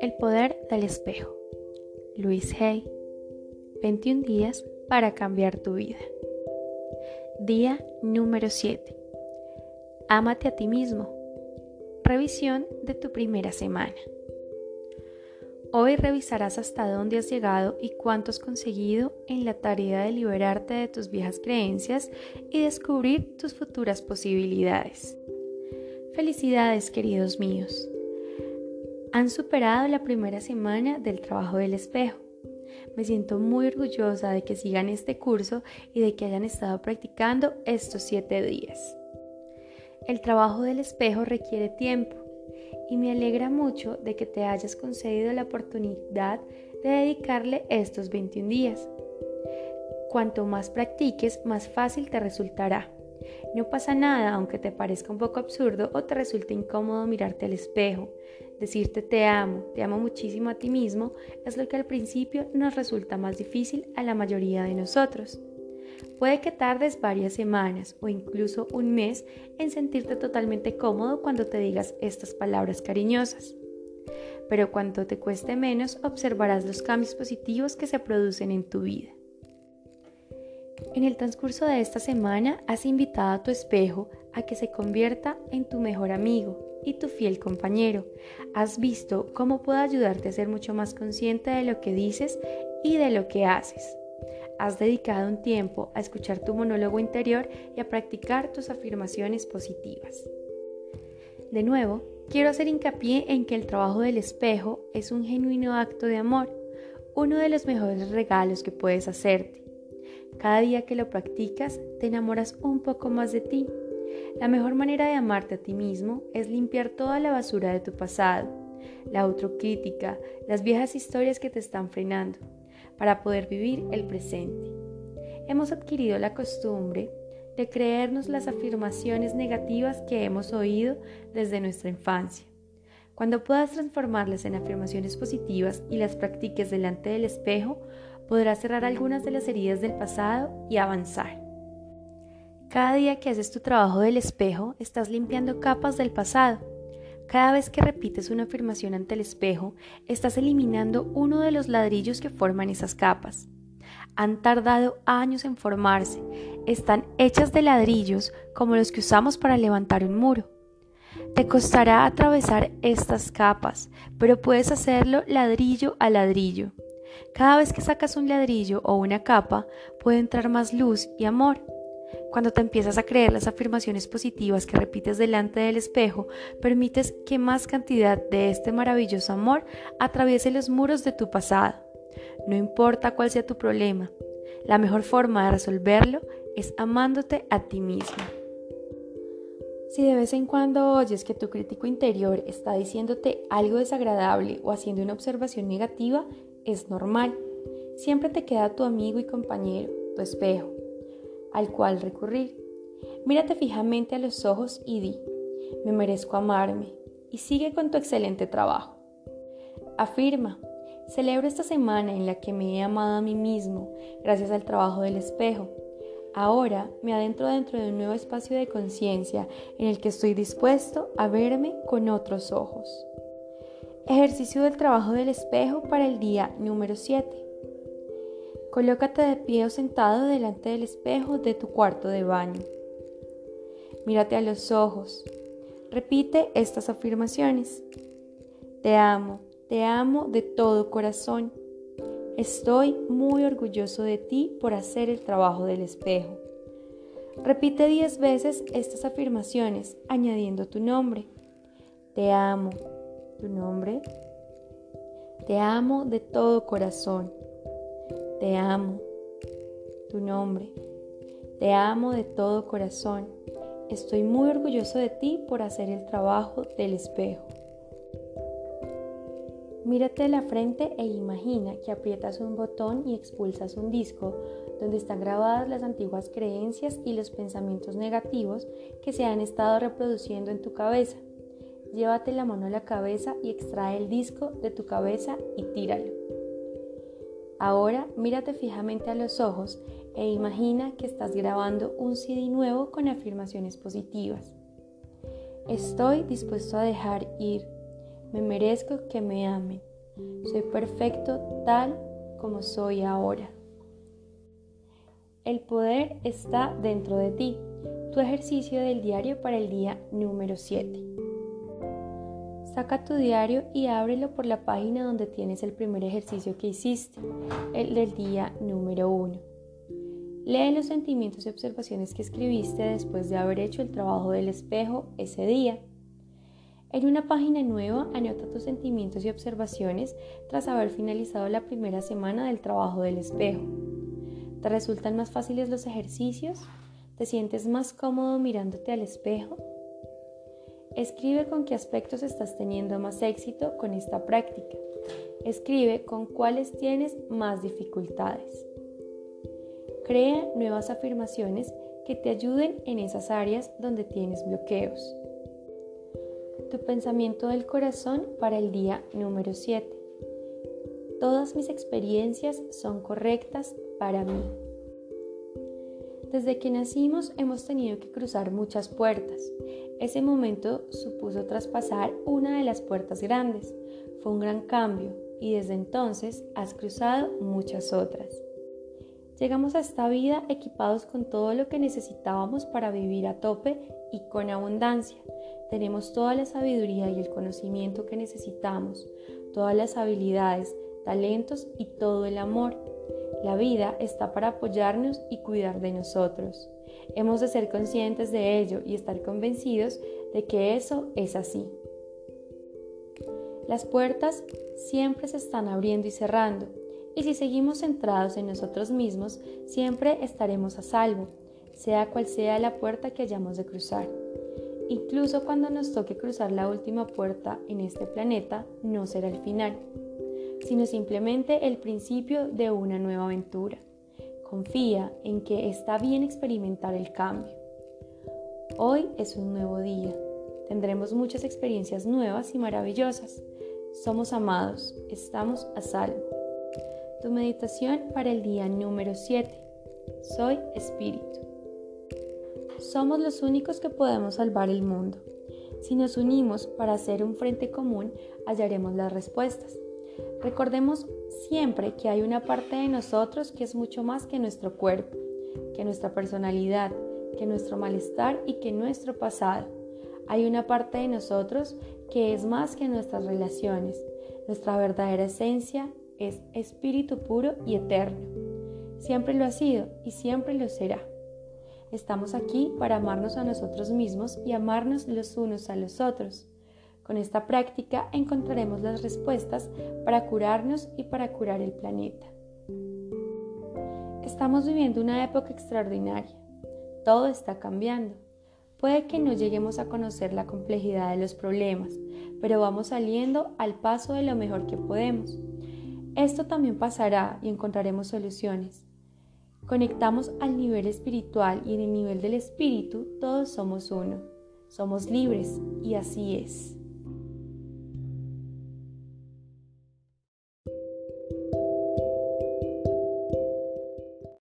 El poder del espejo. Luis Hay. 21 días para cambiar tu vida. Día número 7. Ámate a ti mismo. Revisión de tu primera semana. Hoy revisarás hasta dónde has llegado y cuánto has conseguido en la tarea de liberarte de tus viejas creencias y descubrir tus futuras posibilidades. Felicidades, queridos míos. Han superado la primera semana del trabajo del espejo. Me siento muy orgullosa de que sigan este curso y de que hayan estado practicando estos siete días. El trabajo del espejo requiere tiempo y me alegra mucho de que te hayas concedido la oportunidad de dedicarle estos 21 días. Cuanto más practiques, más fácil te resultará. No pasa nada aunque te parezca un poco absurdo o te resulte incómodo mirarte al espejo. Decirte te amo, te amo muchísimo a ti mismo es lo que al principio nos resulta más difícil a la mayoría de nosotros. Puede que tardes varias semanas o incluso un mes en sentirte totalmente cómodo cuando te digas estas palabras cariñosas. Pero cuando te cueste menos, observarás los cambios positivos que se producen en tu vida. En el transcurso de esta semana has invitado a tu espejo a que se convierta en tu mejor amigo y tu fiel compañero. Has visto cómo puede ayudarte a ser mucho más consciente de lo que dices y de lo que haces has dedicado un tiempo a escuchar tu monólogo interior y a practicar tus afirmaciones positivas. De nuevo, quiero hacer hincapié en que el trabajo del espejo es un genuino acto de amor, uno de los mejores regalos que puedes hacerte. Cada día que lo practicas, te enamoras un poco más de ti. La mejor manera de amarte a ti mismo es limpiar toda la basura de tu pasado, la autocrítica, las viejas historias que te están frenando para poder vivir el presente. Hemos adquirido la costumbre de creernos las afirmaciones negativas que hemos oído desde nuestra infancia. Cuando puedas transformarlas en afirmaciones positivas y las practiques delante del espejo, podrás cerrar algunas de las heridas del pasado y avanzar. Cada día que haces tu trabajo del espejo, estás limpiando capas del pasado cada vez que repites una afirmación ante el espejo, estás eliminando uno de los ladrillos que forman esas capas. Han tardado años en formarse, están hechas de ladrillos como los que usamos para levantar un muro. Te costará atravesar estas capas, pero puedes hacerlo ladrillo a ladrillo. Cada vez que sacas un ladrillo o una capa, puede entrar más luz y amor. Cuando te empiezas a creer las afirmaciones positivas que repites delante del espejo, permites que más cantidad de este maravilloso amor atraviese los muros de tu pasado. No importa cuál sea tu problema, la mejor forma de resolverlo es amándote a ti mismo. Si de vez en cuando oyes que tu crítico interior está diciéndote algo desagradable o haciendo una observación negativa, es normal. Siempre te queda tu amigo y compañero, tu espejo al cual recurrir. Mírate fijamente a los ojos y di, me merezco amarme, y sigue con tu excelente trabajo. Afirma, celebro esta semana en la que me he amado a mí mismo gracias al trabajo del espejo. Ahora me adentro dentro de un nuevo espacio de conciencia en el que estoy dispuesto a verme con otros ojos. Ejercicio del trabajo del espejo para el día número 7. Colócate de pie o sentado delante del espejo de tu cuarto de baño. Mírate a los ojos. Repite estas afirmaciones. Te amo, te amo de todo corazón. Estoy muy orgulloso de ti por hacer el trabajo del espejo. Repite diez veces estas afirmaciones añadiendo tu nombre. Te amo. ¿Tu nombre? Te amo de todo corazón. Te amo. Tu nombre. Te amo de todo corazón. Estoy muy orgulloso de ti por hacer el trabajo del espejo. Mírate la frente e imagina que aprietas un botón y expulsas un disco donde están grabadas las antiguas creencias y los pensamientos negativos que se han estado reproduciendo en tu cabeza. Llévate la mano a la cabeza y extrae el disco de tu cabeza y tíralo. Ahora mírate fijamente a los ojos e imagina que estás grabando un CD nuevo con afirmaciones positivas. Estoy dispuesto a dejar ir. Me merezco que me amen. Soy perfecto tal como soy ahora. El poder está dentro de ti. Tu ejercicio del diario para el día número 7. Saca tu diario y ábrelo por la página donde tienes el primer ejercicio que hiciste, el del día número 1. Lee los sentimientos y observaciones que escribiste después de haber hecho el trabajo del espejo ese día. En una página nueva anota tus sentimientos y observaciones tras haber finalizado la primera semana del trabajo del espejo. ¿Te resultan más fáciles los ejercicios? ¿Te sientes más cómodo mirándote al espejo? Escribe con qué aspectos estás teniendo más éxito con esta práctica. Escribe con cuáles tienes más dificultades. Crea nuevas afirmaciones que te ayuden en esas áreas donde tienes bloqueos. Tu pensamiento del corazón para el día número 7. Todas mis experiencias son correctas para mí. Desde que nacimos hemos tenido que cruzar muchas puertas. Ese momento supuso traspasar una de las puertas grandes. Fue un gran cambio y desde entonces has cruzado muchas otras. Llegamos a esta vida equipados con todo lo que necesitábamos para vivir a tope y con abundancia. Tenemos toda la sabiduría y el conocimiento que necesitamos, todas las habilidades, talentos y todo el amor la vida está para apoyarnos y cuidar de nosotros. Hemos de ser conscientes de ello y estar convencidos de que eso es así. Las puertas siempre se están abriendo y cerrando, y si seguimos centrados en nosotros mismos, siempre estaremos a salvo, sea cual sea la puerta que hayamos de cruzar. Incluso cuando nos toque cruzar la última puerta en este planeta, no será el final sino simplemente el principio de una nueva aventura. Confía en que está bien experimentar el cambio. Hoy es un nuevo día. Tendremos muchas experiencias nuevas y maravillosas. Somos amados, estamos a salvo. Tu meditación para el día número 7. Soy espíritu. Somos los únicos que podemos salvar el mundo. Si nos unimos para hacer un frente común, hallaremos las respuestas. Recordemos siempre que hay una parte de nosotros que es mucho más que nuestro cuerpo, que nuestra personalidad, que nuestro malestar y que nuestro pasado. Hay una parte de nosotros que es más que nuestras relaciones. Nuestra verdadera esencia es espíritu puro y eterno. Siempre lo ha sido y siempre lo será. Estamos aquí para amarnos a nosotros mismos y amarnos los unos a los otros. Con esta práctica encontraremos las respuestas para curarnos y para curar el planeta. Estamos viviendo una época extraordinaria. Todo está cambiando. Puede que no lleguemos a conocer la complejidad de los problemas, pero vamos saliendo al paso de lo mejor que podemos. Esto también pasará y encontraremos soluciones. Conectamos al nivel espiritual y en el nivel del espíritu todos somos uno. Somos libres y así es.